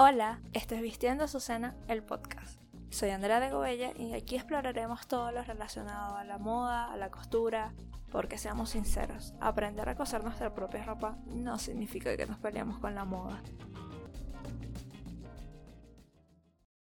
Hola, esto es Vistiendo Azucena, el podcast. Soy Andrea de Gobella y aquí exploraremos todo lo relacionado a la moda, a la costura, porque seamos sinceros, aprender a coser nuestra propia ropa no significa que nos peleamos con la moda.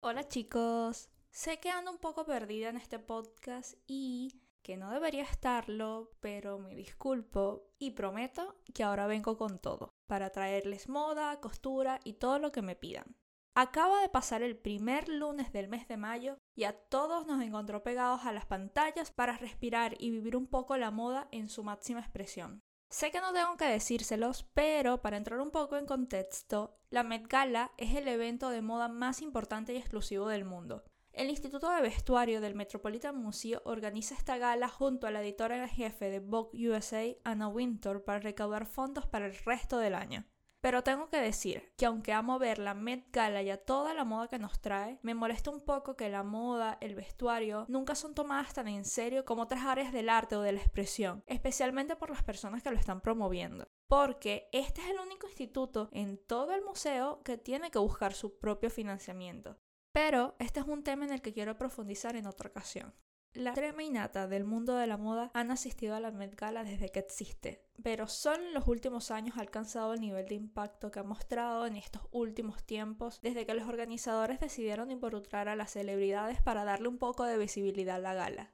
Hola chicos, sé que ando un poco perdida en este podcast y que no debería estarlo, pero me disculpo y prometo que ahora vengo con todo, para traerles moda, costura y todo lo que me pidan. Acaba de pasar el primer lunes del mes de mayo y a todos nos encontró pegados a las pantallas para respirar y vivir un poco la moda en su máxima expresión. Sé que no tengo que decírselos, pero para entrar un poco en contexto, la Met Gala es el evento de moda más importante y exclusivo del mundo. El Instituto de Vestuario del Metropolitan Museum organiza esta gala junto a la editora en jefe de Vogue USA, Anna Wintour, para recaudar fondos para el resto del año. Pero tengo que decir que aunque amo ver la Met Gala y a toda la moda que nos trae, me molesta un poco que la moda, el vestuario, nunca son tomadas tan en serio como otras áreas del arte o de la expresión, especialmente por las personas que lo están promoviendo. Porque este es el único instituto en todo el museo que tiene que buscar su propio financiamiento. Pero este es un tema en el que quiero profundizar en otra ocasión. La crema innata del mundo de la moda han asistido a la Met Gala desde que existe, pero solo en los últimos años ha alcanzado el nivel de impacto que ha mostrado en estos últimos tiempos desde que los organizadores decidieron involucrar a las celebridades para darle un poco de visibilidad a la gala.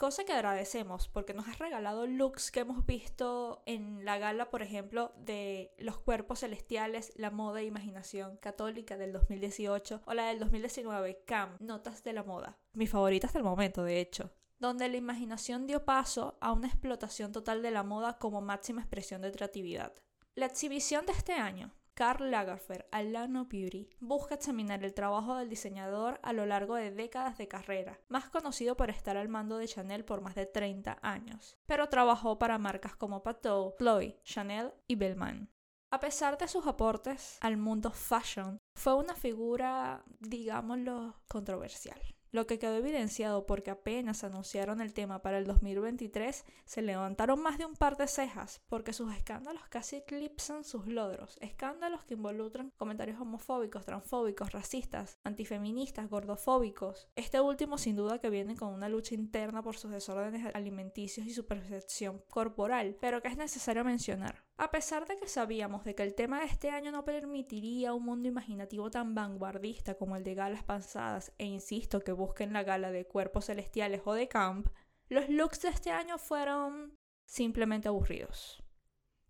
Cosa que agradecemos porque nos has regalado looks que hemos visto en la gala, por ejemplo, de los cuerpos celestiales, la moda e imaginación católica del 2018 o la del 2019, CAM, Notas de la Moda. Mi favorita hasta el momento, de hecho. Donde la imaginación dio paso a una explotación total de la moda como máxima expresión de creatividad. La exhibición de este año, Karl Lagerfeld, Alano Beauty, busca examinar el trabajo del diseñador a lo largo de décadas de carrera, más conocido por estar al mando de Chanel por más de 30 años, pero trabajó para marcas como Pateau, Chloe, Chanel y Belman. A pesar de sus aportes al mundo fashion, fue una figura, digámoslo, controversial. Lo que quedó evidenciado porque apenas anunciaron el tema para el 2023, se levantaron más de un par de cejas porque sus escándalos casi eclipsan sus logros. Escándalos que involucran comentarios homofóbicos, transfóbicos, racistas, antifeministas, gordofóbicos. Este último sin duda que viene con una lucha interna por sus desórdenes alimenticios y su percepción corporal, pero que es necesario mencionar. A pesar de que sabíamos de que el tema de este año no permitiría un mundo imaginativo tan vanguardista como el de galas pasadas, e insisto que busquen la gala de cuerpos celestiales o de camp, los looks de este año fueron simplemente aburridos.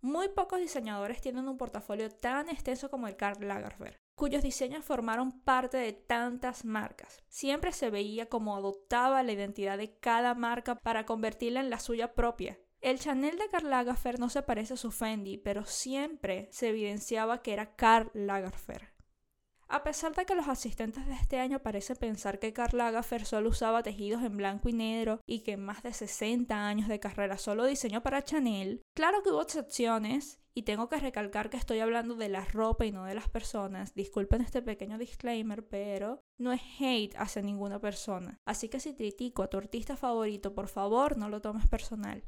Muy pocos diseñadores tienen un portafolio tan extenso como el Karl Lagerfeld, cuyos diseños formaron parte de tantas marcas. Siempre se veía como adoptaba la identidad de cada marca para convertirla en la suya propia, el Chanel de Karl Lagerfeld no se parece a su Fendi, pero siempre se evidenciaba que era Karl Lagerfeld. A pesar de que los asistentes de este año parecen pensar que Karl Lagerfeld solo usaba tejidos en blanco y negro y que en más de 60 años de carrera solo diseñó para Chanel, claro que hubo excepciones y tengo que recalcar que estoy hablando de la ropa y no de las personas. Disculpen este pequeño disclaimer, pero no es hate hacia ninguna persona. Así que si critico a tu artista favorito, por favor no lo tomes personal.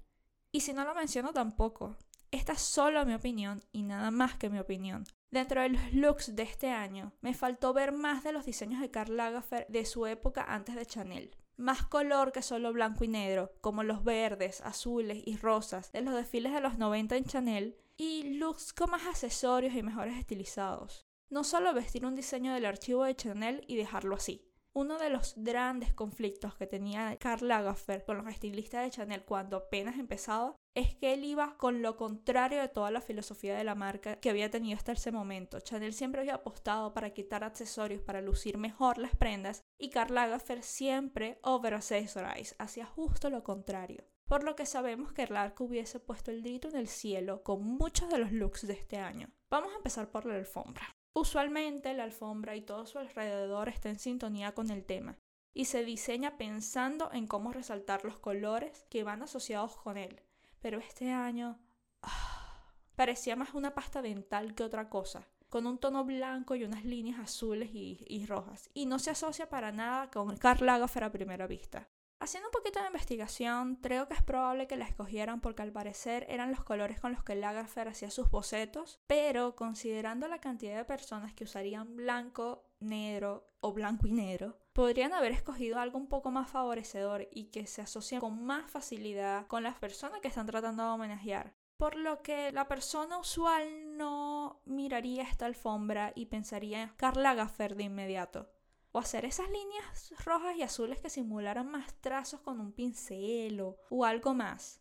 Y si no lo menciono tampoco. Esta es solo mi opinión y nada más que mi opinión. Dentro de los looks de este año, me faltó ver más de los diseños de Karl Lagerfeld de su época antes de Chanel. Más color que solo blanco y negro, como los verdes, azules y rosas de los desfiles de los 90 en Chanel, y looks con más accesorios y mejores estilizados. No solo vestir un diseño del archivo de Chanel y dejarlo así, uno de los grandes conflictos que tenía Karl Lagerfeld con los estilistas de Chanel cuando apenas empezaba es que él iba con lo contrario de toda la filosofía de la marca que había tenido hasta ese momento. Chanel siempre había apostado para quitar accesorios para lucir mejor las prendas y Karl Lagerfeld siempre over accessorize, hacía justo lo contrario. Por lo que sabemos que Lark hubiese puesto el grito en el cielo con muchos de los looks de este año. Vamos a empezar por la alfombra. Usualmente la alfombra y todo su alrededor está en sintonía con el tema y se diseña pensando en cómo resaltar los colores que van asociados con él. Pero este año ah, parecía más una pasta dental que otra cosa, con un tono blanco y unas líneas azules y, rojas, y no se asocia para nada con Karl Lagerfeld a primera vista. Haciendo un poquito de investigación, creo que es probable que la escogieran porque al parecer eran los colores con los que Lagerfeld hacía sus bocetos, pero considerando la cantidad de personas que usarían blanco, negro o blanco y negro, podrían haber escogido algo un poco más favorecedor y que se asocie con más facilidad con las personas que están tratando de homenajear. Por lo que la persona usual no miraría esta alfombra y pensaría en Karl Lagerfeld de inmediato o hacer esas líneas rojas y azules que simularan más trazos con un pincel o, o algo más.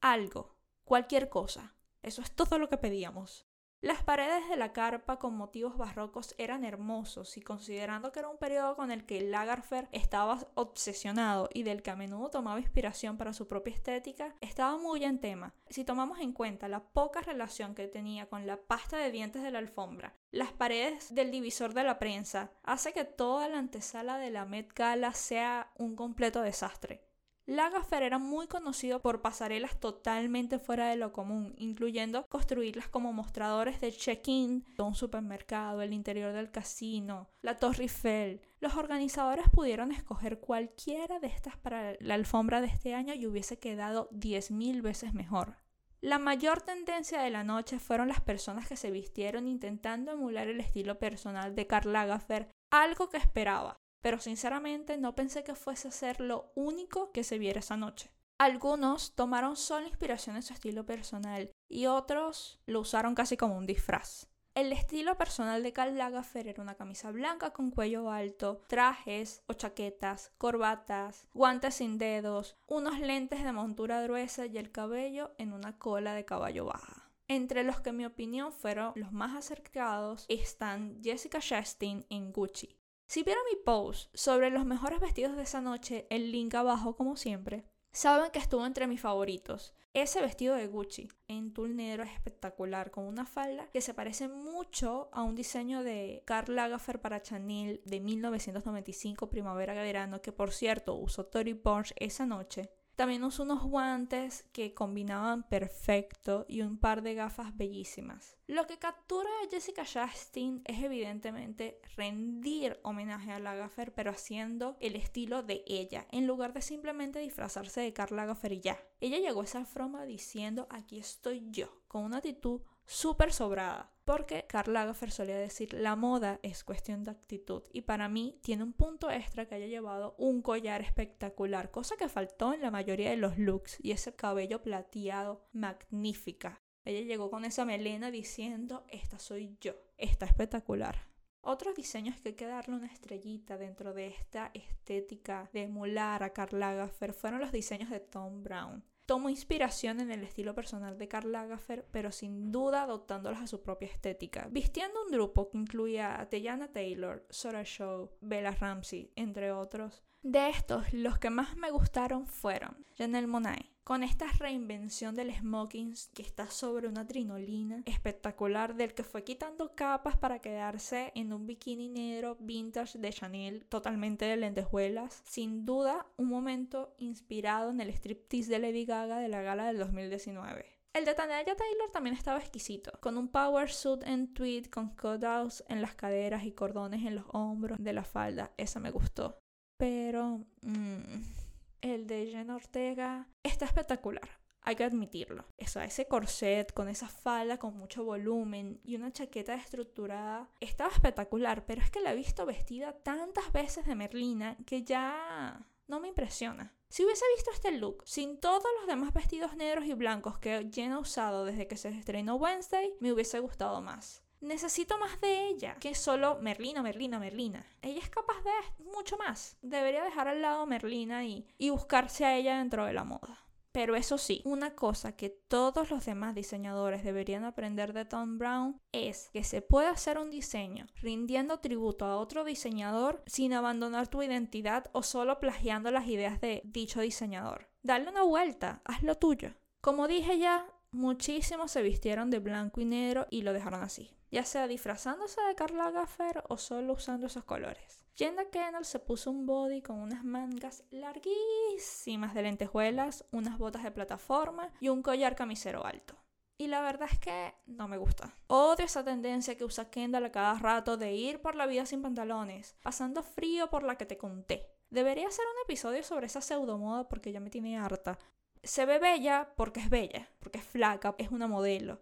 Algo, cualquier cosa. Eso es todo lo que pedíamos. Las paredes de la carpa con motivos barrocos eran hermosos y considerando que era un periodo con el que Lagerfeld estaba obsesionado y del que a menudo tomaba inspiración para su propia estética, estaba muy en tema. Si tomamos en cuenta la poca relación que tenía con la pasta de dientes de la alfombra, las paredes del divisor de la prensa, hace que toda la antesala de la Met Gala sea un completo desastre. Lagerfeld era muy conocido por pasarelas totalmente fuera de lo común, incluyendo construirlas como mostradores de check-in de un supermercado, el interior del casino, la Torre Eiffel. Los organizadores pudieron escoger cualquiera de estas para la alfombra de este año y hubiese quedado 10.000 veces mejor. La mayor tendencia de la noche fueron las personas que se vistieron intentando emular el estilo personal de Karl Lagerfeld, algo que esperaba, pero sinceramente no pensé que fuese a ser lo único que se viera esa noche. Algunos tomaron solo inspiración en su estilo personal y otros lo usaron casi como un disfraz. El estilo personal de Karl Lagerfeld era una camisa blanca con cuello alto, trajes o chaquetas, corbatas, guantes sin dedos, unos lentes de montura gruesa y el cabello en una cola de caballo baja. Entre los que en mi opinión fueron los más acercados están Jessica Chastain en Gucci, si vieron mi post sobre los mejores vestidos de esa noche, el link abajo como siempre, saben que estuvo entre mis favoritos. Ese vestido de Gucci en tul negro es espectacular, con una falda que se parece mucho a un diseño de Karl Lagerfeld para Chanel de 1995 primavera-verano, que por cierto usó Tory Burch esa noche. También usó unos guantes que combinaban perfecto y un par de gafas bellísimas. Lo que captura a Jessica Chastain es evidentemente rendir homenaje a Lagerfeld pero haciendo el estilo de ella, en lugar de simplemente disfrazarse de Karl Lagerfeld y ya. Ella llegó a esa forma diciendo aquí estoy yo, con una actitud súper sobrada. Porque Karl Lagerfeld solía decir, la moda es cuestión de actitud. Y para mí tiene un punto extra que haya llevado un collar espectacular, cosa que faltó en la mayoría de los looks. Y ese cabello plateado, magnífica. Ella llegó con esa melena diciendo, esta soy yo. Está espectacular. Otros diseños que hay que darle una estrellita dentro de esta estética de emular a Karl Lagerfeld fueron los diseños de Tom Brown tomó inspiración en el estilo personal de Karl Lagerfeld, pero sin duda adoptándolas a su propia estética, vistiendo un grupo que incluía a Teyana Taylor, Sora Show, Bella Ramsey, entre otros. De estos, los que más me gustaron fueron Janelle Monáe, con esta reinvención del smoking que está sobre una trinolina espectacular del que fue quitando capas para quedarse en un bikini negro vintage de Chanel totalmente de lentejuelas. Sin duda, un momento inspirado en el striptease de Lady Gaga de la gala del 2019. El de Tanya Taylor también estaba exquisito, con un power suit en tweed con cutouts en las caderas y cordones en los hombros de la falda. Esa me gustó. Pero... Mmm, el de Jenna Ortega está espectacular. Hay que admitirlo. Eso, ese corset con esa falda con mucho volumen y una chaqueta estructurada estaba espectacular, pero es que la he visto vestida tantas veces de Merlina que ya no me impresiona. Si hubiese visto este look sin todos los demás vestidos negros y blancos que Jenna ha usado desde que se estrenó Wednesday, me hubiese gustado más necesito más de ella que solo Merlina, Merlina, Merlina. Ella es capaz de mucho más. Debería dejar al lado Merlina y, y buscarse a ella dentro de la moda. Pero eso sí, una cosa que todos los demás diseñadores deberían aprender de Tom Brown es que se puede hacer un diseño rindiendo tributo a otro diseñador sin abandonar tu identidad o solo plagiando las ideas de dicho diseñador. Dale una vuelta, haz lo tuyo. Como dije ya, muchísimos se vistieron de blanco y negro y lo dejaron así ya sea disfrazándose de Karl Lagerfeld o solo usando esos colores. Jenda Kennel se puso un body con unas mangas larguísimas de lentejuelas, unas botas de plataforma y un collar camisero alto. Y la verdad es que no me gusta. Odio esa tendencia que usa Kendall a cada rato de ir por la vida sin pantalones, pasando frío por la que te conté. Debería hacer un episodio sobre esa pseudomoda porque ya me tiene harta. Se ve bella porque es bella, porque es flaca, es una modelo,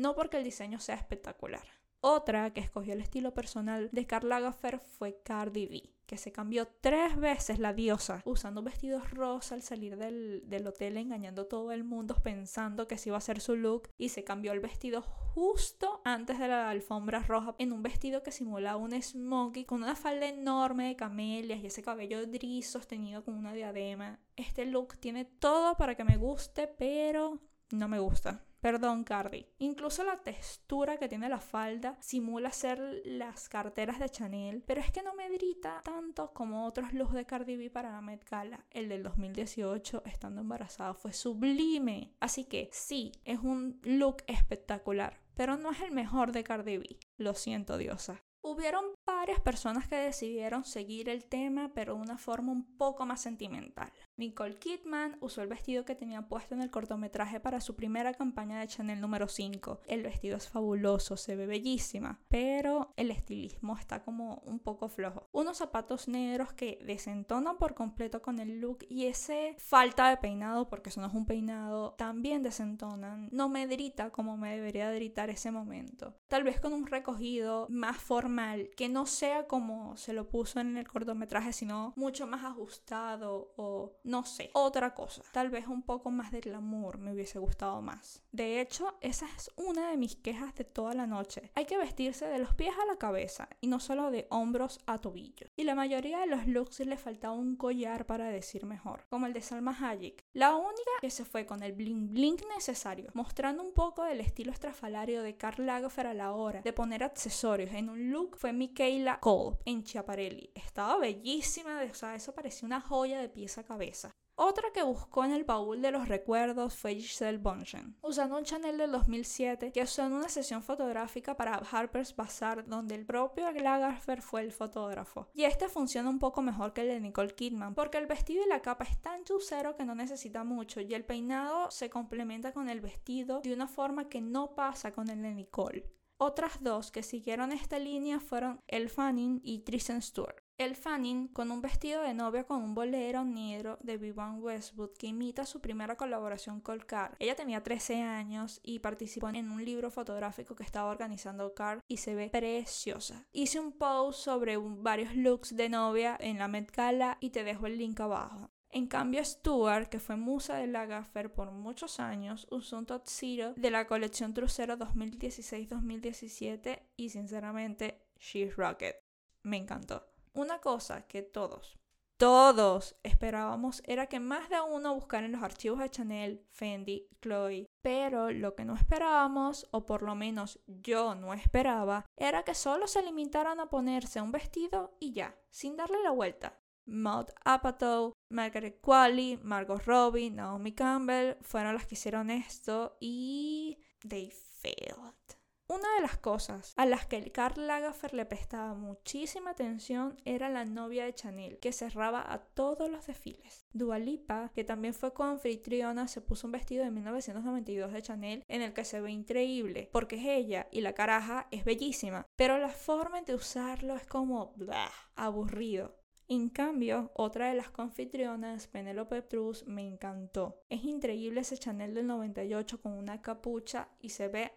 no porque el diseño sea espectacular. Otra que escogió el estilo personal de Karl Lagerfeld fue Cardi B, que se cambió tres veces la diosa, usando vestidos rosa al salir del, del hotel, engañando a todo el mundo pensando que se iba a ser su look, y se cambió el vestido justo antes de la alfombra roja en un vestido que simulaba un smokey con una falda enorme de camelias y ese cabello gris sostenido con una diadema. Este look tiene todo para que me guste, pero no me gusta. Perdón, Cardi. Incluso la textura que tiene la falda simula ser las carteras de Chanel, pero es que no me grita tanto como otros looks de Cardi B para la Met Gala. El del 2018, estando embarazada, fue sublime. Así que sí, es un look espectacular, pero no es el mejor de Cardi B. Lo siento, diosa. Hubieron varias personas que decidieron seguir el tema, pero de una forma un poco más sentimental. Nicole Kidman usó el vestido que tenía puesto en el cortometraje para su primera campaña de Chanel número 5. El vestido es fabuloso, se ve bellísima, pero el estilismo está como un poco flojo. Unos zapatos negros que desentonan por completo con el look y ese falta de peinado, porque eso no es un peinado, también desentonan. No me drita como me debería dritar ese momento. Tal vez con un recogido más formal que no sea como se lo puso en el cortometraje, sino mucho más ajustado o no sé, otra cosa. Tal vez un poco más de glamour me hubiese gustado más. De hecho, esa es una de mis quejas de toda la noche. Hay que vestirse de los pies a la cabeza y no solo de hombros a tobillo. Y la mayoría de los looks le faltaba un collar para decir mejor, como el de Salma Hayek. La única que se fue con el bling bling necesario, mostrando un poco del estilo estrafalario de Karl Lagerfeld a la hora de poner accesorios en un look fue Michaela Cole en Chiaparelli. Estaba bellísima, o sea, eso parecía una joya de pies a cabeza. Otra que buscó en el baúl de los recuerdos fue Giselle Bonchen, usando un Chanel del 2007 que usó en una sesión fotográfica para Harper's Bazaar donde el propio Lagerfeld fue el fotógrafo. Y este funciona un poco mejor que el de Nicole Kidman porque el vestido y la capa es tan chusero que no necesita mucho y el peinado se complementa con el vestido de una forma que no pasa con el de Nicole. Otras dos que siguieron esta línea fueron El Fanning y Tristan Stewart. El Fanning con un vestido de novia con un bolero negro de Vivian Westwood que imita su primera colaboración con Carr. Ella tenía 13 años y participó en un libro fotográfico que estaba organizando Carr y se ve preciosa. Hice un post sobre varios looks de novia en la Met Gala y te dejo el link abajo. En cambio, Stuart, que fue musa de Lagerfeld por muchos años, usó un Zero de la colección Trucero 2016-2017 y sinceramente, She's Rocket. Me encantó. Una cosa que todos, todos esperábamos era que más de uno buscara en los archivos de Chanel, Fendi, Chloe, pero lo que no esperábamos, o por lo menos yo no esperaba, era que solo se limitaran a ponerse un vestido y ya, sin darle la vuelta. Maud Apatow, Margaret Qualley, Margot Robbie, Naomi Campbell fueron las que hicieron esto y they failed. Una de las cosas a las que el Karl Lagerfeld le prestaba muchísima atención era la novia de Chanel, que cerraba a todos los desfiles. Dua Lipa, que también fue coanfitriona, se puso un vestido de 1992 de Chanel en el que se ve increíble, porque es ella y la caraja es bellísima, pero la forma de usarlo es como aburrido. En cambio, otra de las confitrionas, Penelope Cruz, me encantó. Es increíble ese Chanel del 98 con una capucha y se ve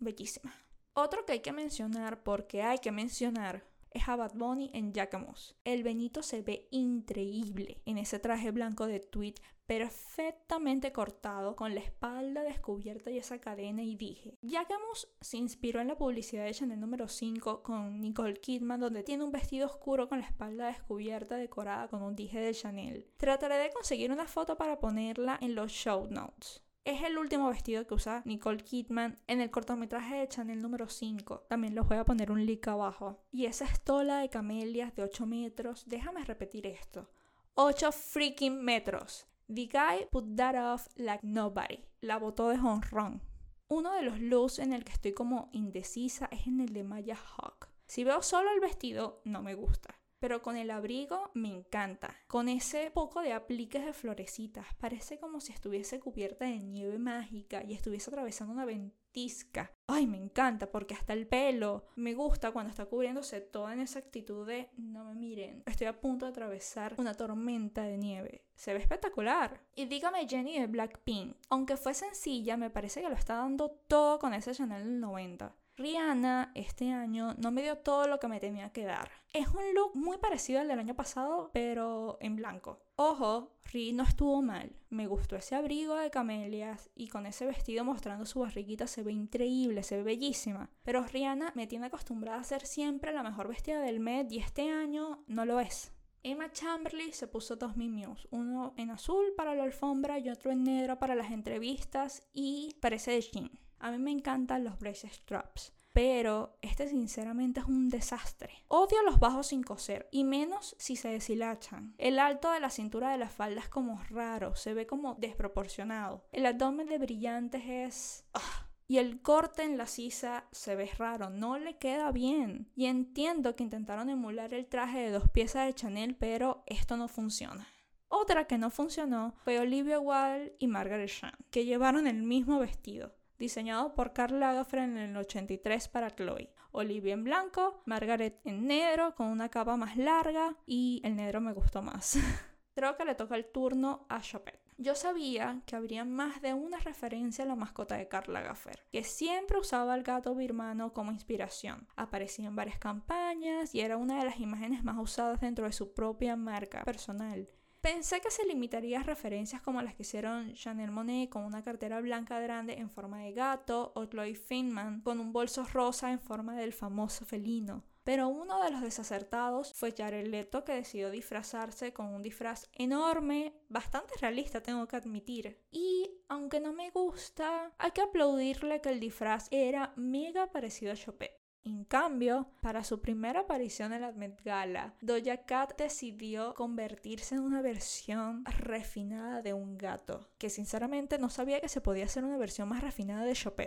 bellísima. Otro que hay que mencionar, porque hay que mencionar, es a Bad Bunny en Jacquemus. El Benito se ve increíble en ese traje blanco de tweed perfectamente cortado con la espalda descubierta y esa cadena y dije, Jacquemus se inspiró en la publicidad de Chanel número 5 con Nicole Kidman donde tiene un vestido oscuro con la espalda descubierta decorada con un dije de Chanel. Trataré de conseguir una foto para ponerla en los show notes. Es el último vestido que usa Nicole Kidman en el cortometraje de Chanel número 5. También les voy a poner un link abajo. Y esa estola de camelias de 8 metros, déjame repetir esto. 8 freaking metros. The guy put that off like nobody. La botó de honrón. Uno de los looks en el que estoy como indecisa es en el de Maya Hawk. Si veo solo el vestido, no me gusta. Pero con el abrigo me encanta. Con ese poco de apliques de florecitas, parece como si estuviese cubierta de nieve mágica y estuviese atravesando una ventisca. Ay, me encanta porque hasta el pelo me gusta cuando está cubriéndose toda en esa actitud de no me miren, estoy a punto de atravesar una tormenta de nieve. Se ve espectacular. Y dígame Jenny de Blackpink, aunque fue sencilla, me parece que lo está dando todo con ese Chanel del 90. Rihanna este año no me dio todo lo que me tenía que dar. Es un look muy parecido al del año pasado, pero en blanco. Ojo, Ri no estuvo mal. Me gustó ese abrigo de camelias y con ese vestido mostrando su barriguita se ve increíble, se ve bellísima. Pero Rihanna me tiene acostumbrada a ser siempre la mejor vestida del Met y este año no lo es. Emma Chamberlain se puso dos mimios, uno en azul para la alfombra y otro en negro para las entrevistas y parece de jean. A mí me encantan los brace straps, pero este sinceramente es un desastre. Odio los bajos sin coser, y menos si se deshilachan. El alto de la cintura de la falda es como raro, se ve como desproporcionado. El abdomen de brillantes es... Ah, y el corte en la sisa se ve raro, no le queda bien. Y entiendo que intentaron emular el traje de dos piezas de Chanel, pero esto no funciona. Otra que no funcionó fue Olivia Wilde y Margaret Chan, que llevaron el mismo vestido diseñado por Karl Lagerfeld en el 83 para Chloe. Olivia en blanco, Margaret en negro con una capa más larga y el negro me gustó más. Creo que le toca el turno a Chopin. Yo sabía que habría más de una referencia a la mascota de Karl Lagerfeld, que siempre usaba al gato birmano como inspiración. Aparecía en varias campañas y era una de las imágenes más usadas dentro de su propia marca personal. Pensé que se limitaría a referencias como las que hicieron Chanel Monet con una cartera blanca grande en forma de gato o Chloe Finman con un bolso rosa en forma del famoso felino. Pero uno de los desacertados fue Jared Leto que decidió disfrazarse con un disfraz enorme, bastante realista tengo que admitir. Y aunque no me gusta, hay que aplaudirle que el disfraz era mega parecido a Chopin. En cambio, para su primera aparición en la Met Gala, Doja Cat decidió convertirse en una versión refinada de un gato, que sinceramente no sabía que se podía hacer una versión más refinada de Chopin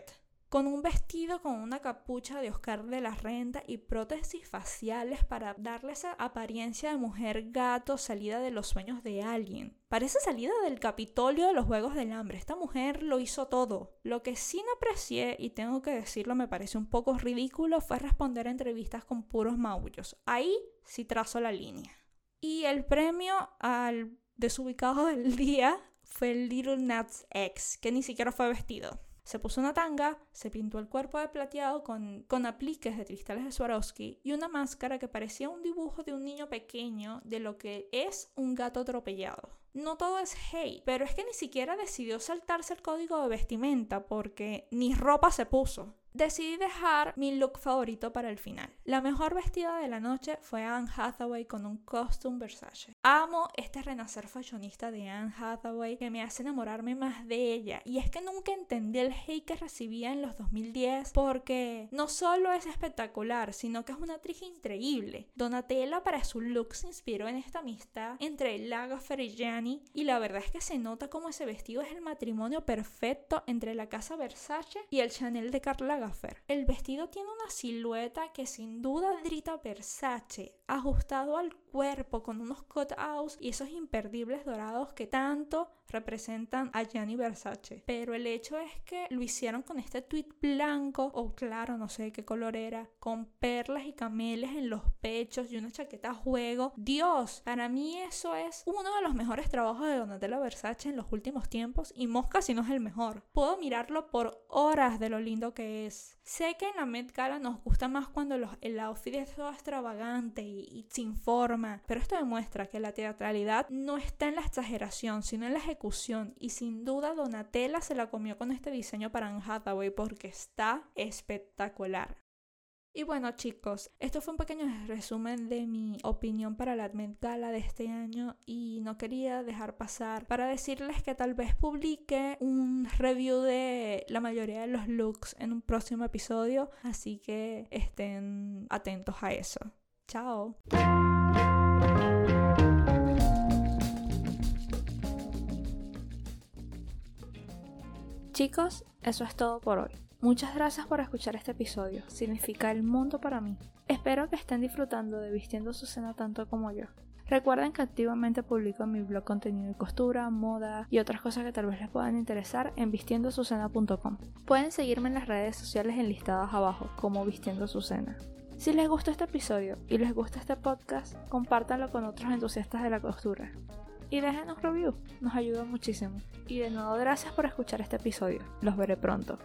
con un vestido con una capucha de Oscar de la Renta y prótesis faciales para darle esa apariencia de mujer gato salida de los sueños de alguien. Parece salida del Capitolio de los Juegos del Hambre. Esta mujer lo hizo todo. Lo que sí no aprecié, y tengo que decirlo, me parece un poco ridículo, fue responder a entrevistas con puros maullos. Ahí sí trazo la línea. Y el premio al desubicado del día fue el Little Nuts X, que ni siquiera fue vestido. Se puso una tanga, se pintó el cuerpo de plateado con, con apliques de cristales de Swarovski y una máscara que parecía un dibujo de un niño pequeño de lo que es un gato atropellado. No todo es hate, pero es que ni siquiera decidió saltarse el código de vestimenta porque ni ropa se puso decidí dejar mi look favorito para el final. La mejor vestida de la noche fue Anne Hathaway con un costume Versace. Amo este renacer fashionista de Anne Hathaway que me hace enamorarme más de ella. Y es que nunca entendí el hate que recibía en los 2010 porque no solo es espectacular, sino que es una actriz increíble. Donatella para su look se inspiró en esta amistad entre Lagerfeld y Gianni y la verdad es que se nota como ese vestido es el matrimonio perfecto entre la casa Versace y el Chanel de El vestido tiene una silueta que sin duda drita Versace, ajustado al cuerpo con unos cutouts y esos imperdibles dorados que tanto representan a Gianni Versace. Pero el hecho es que lo hicieron con este tweet blanco o claro, no sé qué color era, con perlas y cameles en los pechos y una chaqueta a juego. Dios, para mí eso es uno de los mejores trabajos de Donatella Versace en los últimos tiempos y Mosca si no es el mejor. Puedo mirarlo por horas de lo lindo que es. Sé que en la Met Gala nos gusta más cuando los, el outfit es todo extravagante y, y sin forma, pero esto demuestra que la teatralidad no está en la exageración, sino en la ejecución y sin duda Donatella se la comió con este diseño para Anne Hathaway porque está espectacular. Y bueno chicos, esto fue un pequeño resumen de mi opinión para la Advent Gala de este año y no quería dejar pasar para decirles que tal vez publique un review de la mayoría de los looks en un próximo episodio, así que estén atentos a eso. Chao. Chicos, eso es todo por hoy. Muchas gracias por escuchar este episodio, significa el mundo para mí. Espero que estén disfrutando de Vistiendo su cena tanto como yo. Recuerden que activamente publico en mi blog contenido de costura, moda y otras cosas que tal vez les puedan interesar en vistiendosucena.com. Pueden seguirme en las redes sociales enlistadas abajo como Vistiendo su cena. Si les gustó este episodio y les gusta este podcast, compártanlo con otros entusiastas de la costura. Y déjenos review, nos ayuda muchísimo. Y de nuevo gracias por escuchar este episodio. Los veré pronto.